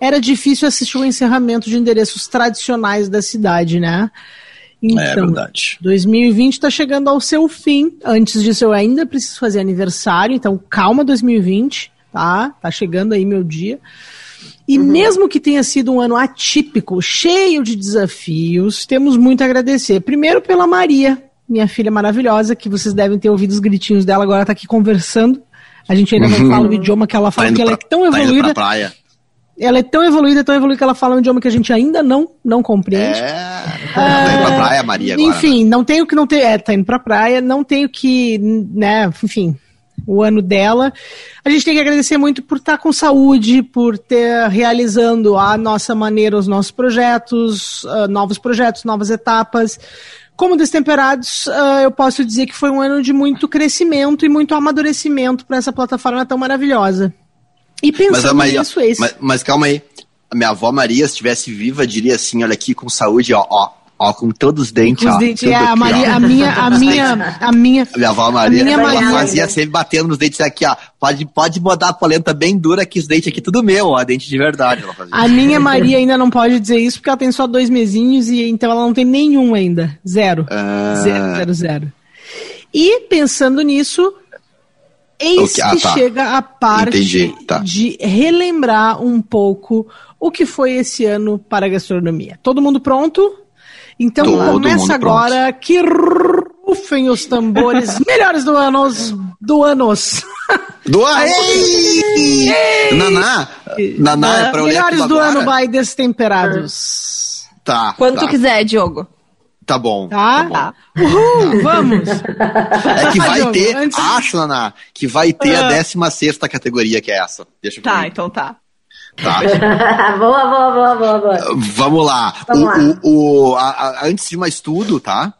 era difícil assistir o encerramento de endereços tradicionais da cidade, né? Então, É verdade. 2020 está chegando ao seu fim. Antes disso, eu ainda preciso fazer aniversário, então calma 2020, tá? Tá chegando aí meu dia. E mesmo que tenha sido um ano atípico, cheio de desafios, temos muito a agradecer. Primeiro pela Maria, minha filha maravilhosa, que vocês devem ter ouvido os gritinhos dela, agora tá aqui conversando. A gente ainda não fala o idioma que ela Tá fala, porque ela é tão tá evoluída. pra praia. Ela é tão evoluída, tão evoluída que ela fala um idioma que a gente ainda não, não compreende. É. Tá indo pra praia, Maria, agora. Enfim, não tenho que não ter. É, tá indo pra praia, não tenho que, né, enfim, o ano dela. A gente tem que agradecer muito por estar com saúde, por ter realizando à nossa maneira os nossos projetos, ah, novos projetos, novas etapas. Como Destemperados, ah, eu posso dizer que foi um ano de muito crescimento e muito amadurecimento para essa plataforma tão maravilhosa. E Mas, pensando Maria, nisso, esse. mas, mas calma aí. A minha avó Maria, se estivesse viva, diria assim: olha aqui, com saúde, ó, ó. Ó, com todos os dentes, Os ó. dentes, é, a, aqui, Maria, ó. a minha, a minha, a minha, Minha avó Maria, A minha ela Maria- fazia sempre batendo nos dentes aqui, ó. Pode, pode botar a polenta bem dura que os dentes aqui tudo meu, ó. Dente de verdade ela fazia. a minha Maria ainda não pode dizer isso porque ela tem só dois mesinhos e então ela não tem nenhum ainda. Zero. Ah. Zero, zero, zero. E pensando nisso, eis Ok, ah, que tá. chega a parte tá. de relembrar um pouco o que foi esse ano para a gastronomia. Todo mundo pronto? Então Todo começa agora que rufem os tambores melhores do anos do anos. Do Ei! Naná, Naná, é pra eu ler melhores do agora? ano by Destemperados. Tá, Quando tá, tu quiser, Diogo. Tá bom. Tá? bom. Tá. Uhul, vamos. É que vai ter, antes- acho, Naná, que vai ter Ah. a 16 categoria, que é essa. Deixa eu Tá, então tá. Tá. boa, boa, boa, boa, boa. Vamos lá. Vamos o, lá. o- o- a- a- antes de mais tudo, tá?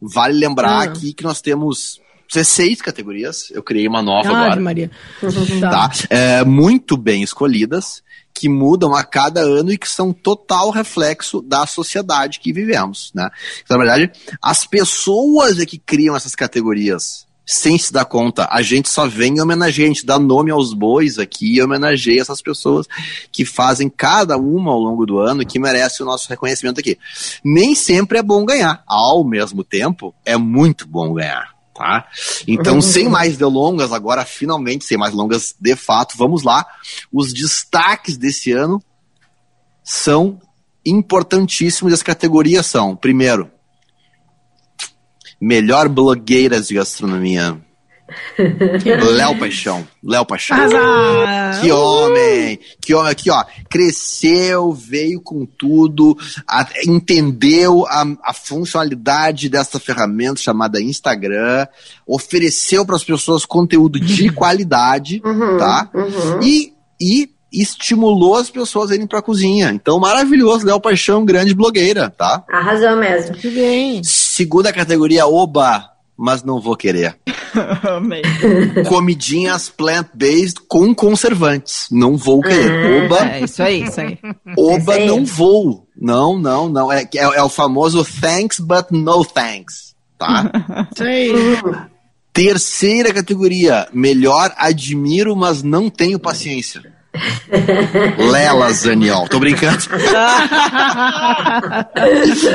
Vale lembrar Ah. aqui que nós temos 16 categorias. Eu criei uma nova Ave agora. Maria. Tá? É, muito bem escolhidas, que mudam a cada ano e que são total reflexo da sociedade que vivemos, né? Na verdade, as pessoas é que criam essas categorias sem se dar conta. A gente só vem e homenageia, a gente dá nome aos bois aqui e homenageia essas pessoas que fazem cada uma ao longo do ano e que merece o nosso reconhecimento aqui. Nem sempre é bom ganhar, ao mesmo tempo, é muito bom ganhar. Tá? Então, sem mais delongas, agora finalmente, sem mais longas de fato, vamos lá. Os destaques desse ano são importantíssimos. As categorias são, primeiro, melhor blogueiras de gastronomia. Léo Paixão. Léo Paixão. Que homem! Que homem aqui, ó. Cresceu, veio com tudo, a- entendeu a, a funcionalidade dessa ferramenta chamada Instagram, ofereceu para as pessoas conteúdo de qualidade, Uhum, tá? uhum. E, e estimulou as pessoas a irem pra cozinha. Então, maravilhoso, Léo Paixão, grande blogueira, tá? Arrasou mesmo. Muito bem. Segunda categoria, oba, mas não vou querer. Amei. Comidinhas plant-based com conservantes. Não vou querer. Oba, É isso aí, isso aí. oba, aí. não vou. Não, não, não. É, é, é o famoso thanks, but no thanks. Tá? Isso aí. Terceira categoria, melhor admiro, mas não tenho paciência. Lela Zaniol. Tô brincando.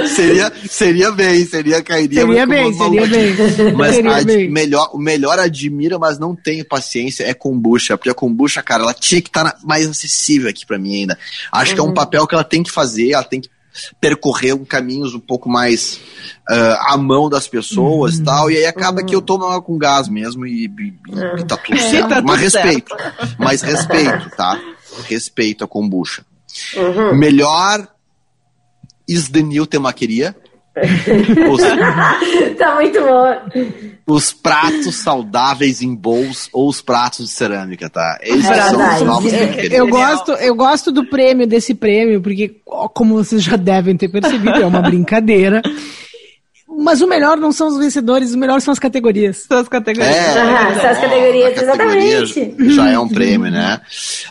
seria, seria bem, seria cairia Seria bem, seria bem. Mas Seria ad- bem. melhor, o melhor admira, mas não tenho paciência é kombucha. Porque a kombucha, cara, ela tinha que estar mais acessível aqui pra mim ainda. Acho que é um papel que ela tem que fazer, ela tem que percorrer um caminhos um pouco mais ah, à mão das pessoas e tal. E aí acaba que eu tomo ela com gás mesmo e, e- e tá tudo certo. tá tudo mas respeito. Mas respeito, tá? Respeito a kombucha. Melhor is the new temaqueria. Os, tá muito bom. os pratos saudáveis em bowls ou os pratos de cerâmica, tá? Esses são os novos Eu, temperos. eu gosto, eu gosto do prêmio, desse prêmio, porque, como vocês já devem ter percebido, é uma brincadeira. Mas o melhor não são os vencedores, o melhor são as categorias. Suas categorias. É, são as categorias, exatamente. Já é um prêmio, né?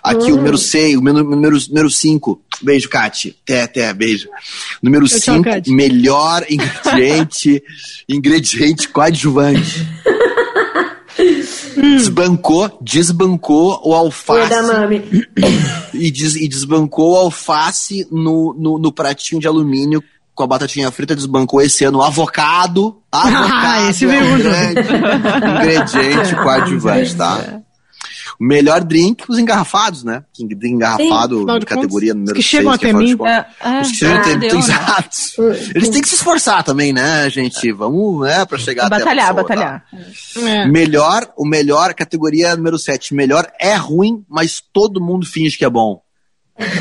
Aqui o número 6, o número, número, número 5. Beijo, Kati. Até, até, beijo. Número Tchau, tchau, 5, Kati. melhor ingrediente, ingrediente coadjuvante. Desbancou, desbancou o alface e, des- e desbancou o alface no, no, no pratinho de alumínio com a batatinha frita, desbancou esse ano o avocado. Avocado Ah, esse é veio um grande ingrediente coadjuvante, tá? O melhor drink, os engarrafados, né? Drink engarrafado, de categoria número que chegam 6, até mim. É, é, Os que chegam ah, até deu, né? exato. Eles têm que se esforçar também, né, gente? Vamos, né, pra chegar até a Batalhar, tá? batalhar. É. Melhor, o melhor, categoria número 7. Melhor é ruim, mas todo mundo finge que é bom.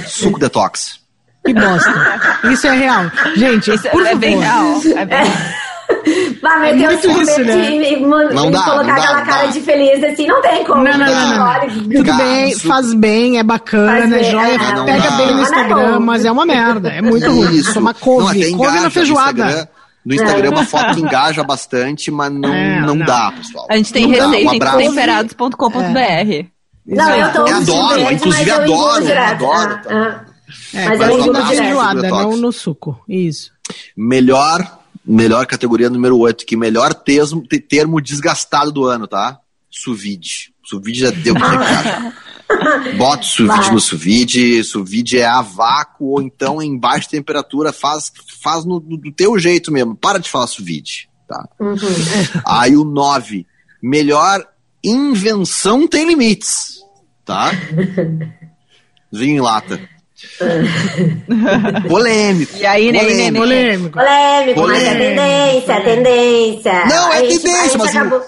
Suco detox. Que bosta. Isso é real. Gente, Isso por é favor. bem real. É bem... Vai meter É o muito isso, sorvete né? e, Não dá, colocar não dá, aquela não cara dá. de feliz assim, não tem como. Não, não, não, não, Tudo bem, faz bem, é bacana, Faz é joia, é, pega dá. bem no Não é Instagram, mas é uma merda, é muito ruim. Isso. Toma Não, couve, couve na no feijoada. Instagram. No Instagram, uma foto que engaja bastante, mas não, É, não, não. dá, pessoal. A gente tem receita Um em abraço. temperados.com.br. Não, eu tô Eu adoro, inclusive adoro, adoro, Ah, ah. É, Mas no engulo na feijoada, não no suco. Isso. Melhor, melhor categoria número 8, que melhor termo, termo desgastado do ano, tá? Suvide. Suvide já deu que cara. Bota o suvide no suvide, suvide é a vácuo ou então em baixa temperatura, faz, faz no, do teu jeito mesmo. Para de falar suvide, tá? Uhum. Aí o 9, melhor invenção tem limites, tá? Vinho em lata. polêmico. E aí, polêmico. Polêmico. Polêmico, polêmico, mas é tendência, é tendência. Não, é tendência, mas. Acabou...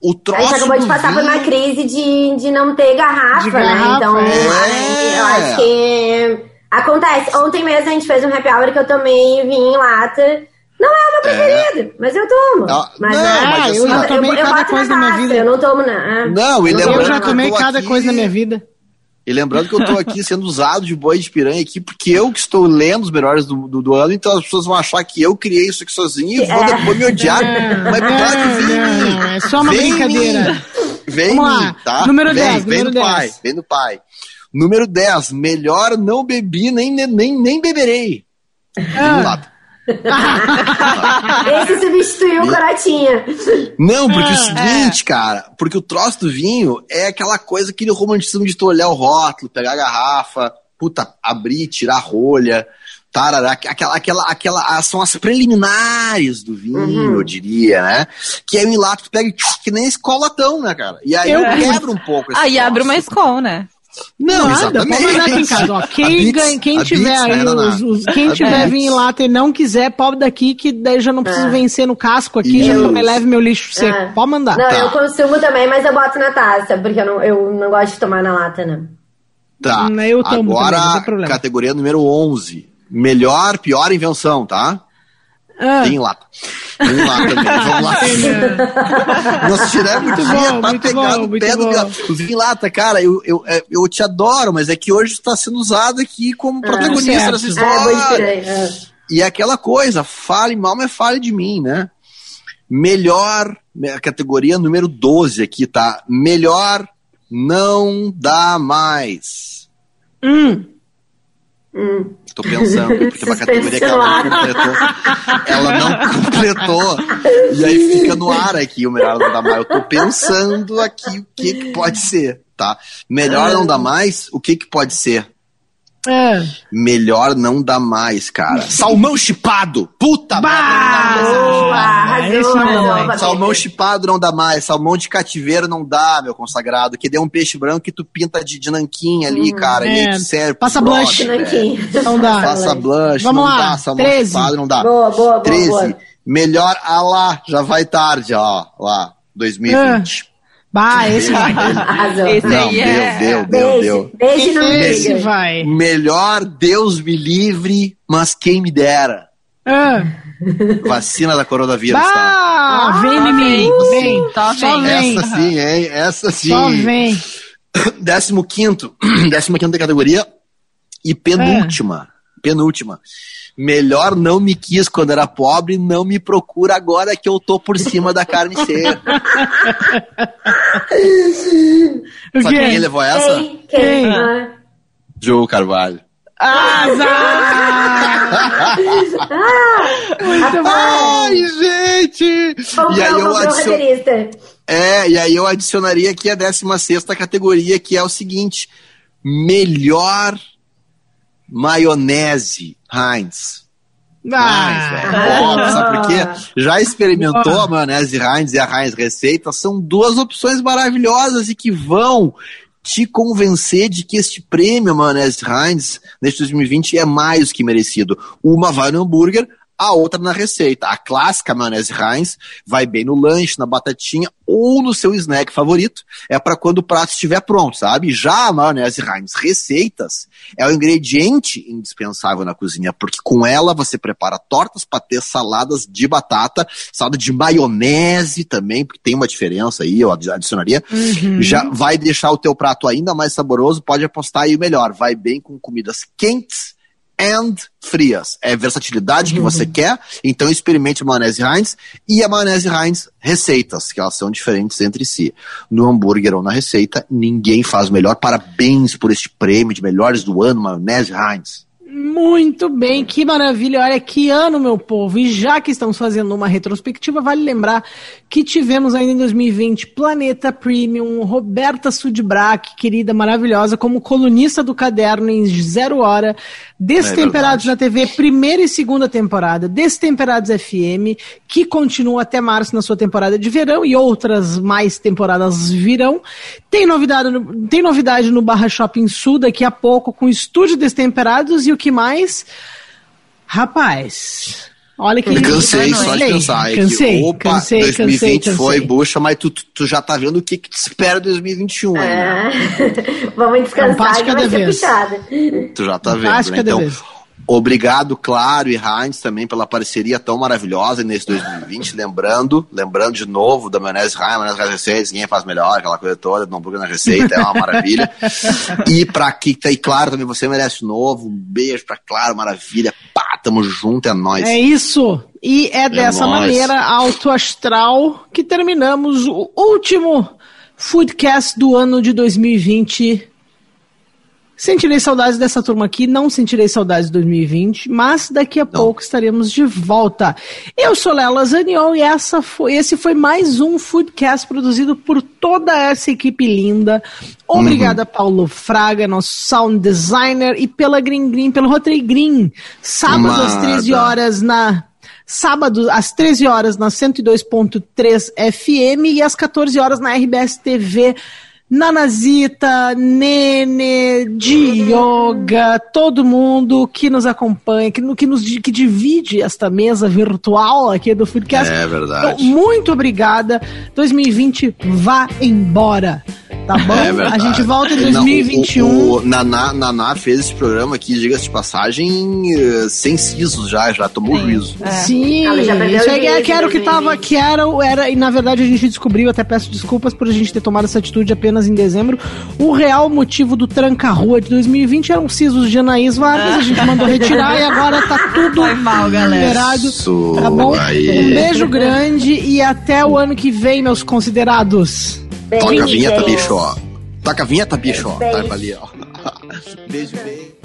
O troço. A gente acabou de passar vinho... por uma crise de, de não ter garrafa, de né? garrafa né? Então, é. eu acho que acontece. Ontem mesmo a gente fez um happy hour que eu tomei vinho em lata. Não é o meu preferido, é. mas eu tomo. Não, mas, não, é, mas assim, eu já tomei eu, cada eu coisa na, minha vida. Eu não tomo, não. Não, e eu já tomei cada aqui... coisa na minha vida. E lembrando que eu estou aqui sendo usado de boi de piranha aqui, porque eu que estou lendo os melhores do, do, do, ano, então as pessoas vão achar que eu criei isso aqui sozinho e vão é. depois me odiar. Não, Mas claro que vem não, É só uma vem brincadeira. Vem Vamos lá. tá? Número vem, 10, vem número do 10. pai, vem do pai. Número 10, melhor não bebi, nem, nem, nem beberei. Ah. Esse substituiu o Corotinha. Não, porque ah, o seguinte, é. cara, porque o troço do vinho é aquela coisa, aquele romantismo de tu olhar o rótulo, pegar a garrafa, puta, abrir, tirar a rolha, tarará, aquela, aquela, aquela, são as preliminares do vinho, uhum. eu diria, né? Que aí o enlato tu pega que nem escolatão, né, cara? E aí eu quebro um pouco esse Aí abre uma escola, né? Não, Nada, exatamente. pode mandar aqui em casa. Ó, quem, ganha, quem tiver aí, os, os, quem tiver vinho em lata e não quiser, pode daqui, que daí já não preciso é. vencer no casco aqui, Isso. já me leve meu lixo seco. É. Pode mandar. Não, tá. eu consumo também, mas eu boto na taça, porque eu não, eu não gosto de tomar na lata, não. Tá. Eu tomo Agora, também, categoria número 11. Melhor, pior invenção, tá? Ah. Tem lata. Tem lata também. Vamos lá. Nossa, tirar é muito bom, pra pegar bom, no pé do gato. Vinho lata, cara, eu, eu, é, eu te adoro, mas é que hoje está sendo usado aqui como ah, protagonista dessa história. É, e aquela coisa, fale mal, mas fale de mim, né? Melhor, a categoria número 12 aqui, tá? Melhor não dá mais. Hum. Hum. Tô pensando, porque é uma categoria que ela não completou. Ela não completou. E aí fica no ar aqui o melhor não dá mais. Eu tô pensando aqui o que, que pode ser, tá? Melhor não dá mais, o que, que pode ser? É. Melhor não dá mais, cara. Salmão chipado! Puta merda! Salmão chipado não dá mais. Salmão de cativeiro não dá, meu consagrado. Que dê um peixe branco que tu pinta de, de nanquim ali, hum, cara. É. E serve Passa blush. Não dá. Passa blush. Vamos não lá. dá. Salmão 13. chipado não dá. Boa, boa, 13. Boa, Melhor, ah lá, já vai tarde, ó. Lá, 2020. É. Bah, esse vai. esse não, aí é... deu, deu, deu, deu. Beijo esse vai. Melhor Deus me livre, mas quem me dera. Ah. Vacina da coronavírus, bah, tá? Ah, vem em mim, vem. Tá, Só vem. Essa sim, hein? Essa sim. Só vem. Décimo quinto, décima quinta categoria e penúltima, é. penúltima melhor não me quis quando era pobre, não me procura agora que eu tô por cima da carne seca. Sabe quem levou essa? Quem? Quem? Ah. Joe Carvalho. Azar! ah, Ai, gente! e aí eu adicion... É, e aí eu adicionaria aqui a 16 categoria, que é o seguinte: melhor maionese Heinz. Ah, Heinz, sabe por quê? Já experimentou a maionese Heinz e a Heinz Receita? São duas opções maravilhosas e que vão te convencer de que este prêmio maionese Heinz neste 2020 é mais que merecido. Uma vai no hambúrguer, a outra na receita. A clássica maionese Heinz vai bem no lanche, na batatinha ou no seu snack favorito. É para quando o prato estiver pronto, sabe? Já a maionese Heinz receitas é o ingrediente indispensável na cozinha, porque com ela você prepara tortas, patês, saladas de batata, salada de maionese também, porque tem uma diferença aí, eu adicionaria. Uhum. Já vai deixar o teu prato ainda mais saboroso, pode apostar aí o melhor. Vai bem com comidas quentes and frias. É versatilidade que você uhum. quer, então experimente a maionese Heinz e a maionese Heinz receitas, que elas são diferentes entre si. No hambúrguer ou na receita, ninguém faz melhor. Parabéns por este prêmio de melhores do ano, maionese Heinz. Muito bem, que maravilha. Olha que ano, meu povo. E já que estamos fazendo uma retrospectiva, vale lembrar que tivemos ainda em 2020 Planeta Premium, Roberta Sudbrack, querida, maravilhosa, como colunista do caderno em Zero Hora, Destemperados é na TV, primeira e segunda temporada, Destemperados FM, que continua até março na sua temporada de verão e outras mais temporadas virão. Tem novidade no, tem novidade no Barra Shopping Sul daqui a pouco com Estúdio Destemperados e o que mais? Rapaz, Olha que. Cansei só de pensar. Cansei, que, opa, cansei, 2020 cansei, foi cansei. bucha, mas tu, tu já tá vendo o que, que te espera em 2021 É. né? Vamos descansar Um passo que vai cada ser vez. puxada. Tu já tá Um vendo, né? Então, vez. Obrigado, Claro e Heinz também pela parceria tão maravilhosa nesse 2020. lembrando, lembrando de novo da Maionese Heinz, Maionese Heinz Receitas, ninguém faz melhor, aquela coisa toda, do hambúrguer na receita, é uma maravilha. e pra que tá aí, claro, também você merece novo. Um beijo pra Claro, maravilha. Pá, tamo junto, é nóis. É isso. E é dessa nóis. maneira alto astral que terminamos o último Foodcast do ano de 2020. Sentirei saudades dessa turma aqui, não sentirei saudades de 2020, mas daqui a pouco estaremos de volta. Eu sou Lela Zaniol e essa foi, esse foi mais um Foodcast produzido por toda essa equipe linda. Obrigada, Paulo Fraga, nosso sound designer, e pela Green Green, pelo Rotary Green. Sábado às Amada. 13 horas na Sábado, às 13 horas, na 102.3 FM e às 14 horas na RBS TV. Nanazita, Nene, Dioga, todo mundo que nos acompanha, que, que nos que divide esta mesa virtual aqui do Foodcast. É verdade. Então, muito obrigada. 2020 vá embora. Tá bom? É a gente volta em Não, 2021. o, o, o Naná, Naná fez esse programa aqui, diga-se de passagem, eh, sem sisos já, já tomou juízo. É. Sim, Ela já perdeu isso o aí é juízo que era o que 2020. tava, que era, era, e na verdade a gente descobriu, até peço desculpas por a gente ter tomado essa atitude apenas em dezembro. O real motivo do tranca-rua de 2020 eram os sisos de Anaís Vargas, a gente mandou retirar e agora tá tudo Foi mal, galera. liberado. Isso Tá bom? aí. Um beijo grande e até o ano que vem, meus considerados. Toca a vinheta, bicho, ó. Toca a vinheta, bicho, ó. Tá ali, ó. Beijo, beijo.